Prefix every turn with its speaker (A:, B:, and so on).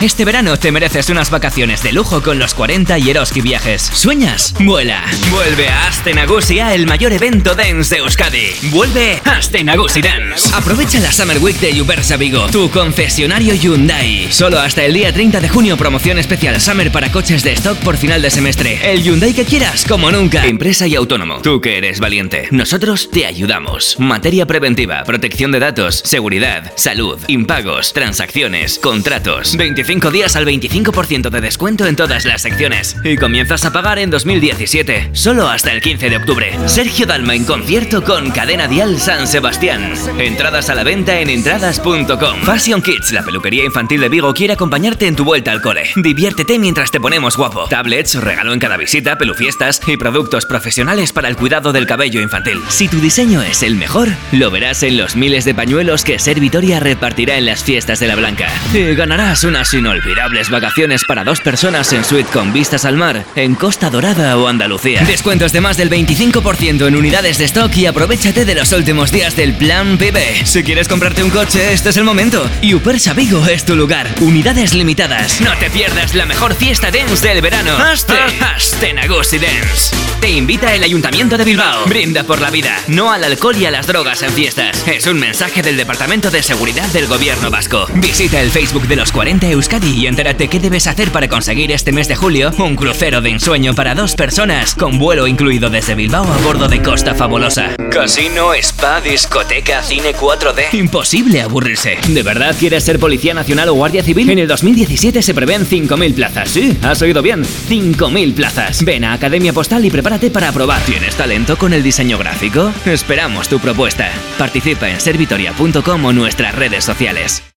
A: Este verano te mereces unas vacaciones de lujo con los 40 y Eroski Viajes. ¿Sueñas? Vuela. Vuelve a Astenagusia, el mayor evento dance de Euskadi. Vuelve a Astenagusi Dance. Aprovecha la Summer Week de Ubersa Vigo, tu concesionario Hyundai. Solo hasta el día 30 de junio, promoción especial Summer para coches de stock por final de semestre. El Hyundai que quieras, como nunca. Empresa y autónomo. Tú que eres valiente. Nosotros te ayudamos. Materia preventiva, protección de datos, seguridad, salud, impagos, transacciones, contratos. 25 días al 25% de descuento en todas las secciones. Y comienzas a pagar en 2017, solo hasta el 15 de octubre. Sergio Dalma en concierto con Cadena Dial San Sebastián. Entradas a la venta en entradas.com. Fashion Kids, la peluquería infantil de Vigo, quiere acompañarte en tu vuelta al cole. Diviértete mientras te ponemos guapo. Tablets, regalo en cada visita, pelufiestas y productos profesionales para el cuidado del cabello infantil. Si tu diseño es el mejor, lo verás en los miles de pañuelos que Ser Vitoria repartirá en las fiestas de la Blanca. Y ganarás una Inolvidables vacaciones para dos personas en suite con vistas al mar en Costa Dorada o Andalucía. Descuentos de más del 25% en unidades de stock y aprovechate de los últimos días del plan PB. Si quieres comprarte un coche, este es el momento. Y Upersa Vigo es tu lugar. Unidades limitadas. No te pierdas la mejor fiesta dance del verano. Aste, Aste Nagosi Dance. Te invita el Ayuntamiento de Bilbao. Brinda por la vida, no al alcohol y a las drogas en fiestas. Es un mensaje del Departamento de Seguridad del Gobierno Vasco. Visita el Facebook de los 40 Y entérate qué debes hacer para conseguir este mes de julio un crucero de ensueño para dos personas con vuelo incluido desde Bilbao a bordo de Costa Fabulosa. Casino, spa, discoteca, cine 4D. Imposible aburrirse. ¿De verdad quieres ser policía nacional o guardia civil? En el 2017 se prevén 5.000 plazas. Sí, has oído bien. 5.000 plazas. Ven a Academia Postal y prepárate para aprobar. ¿Tienes talento con el diseño gráfico? Esperamos tu propuesta. Participa en servitoria.com o nuestras redes sociales.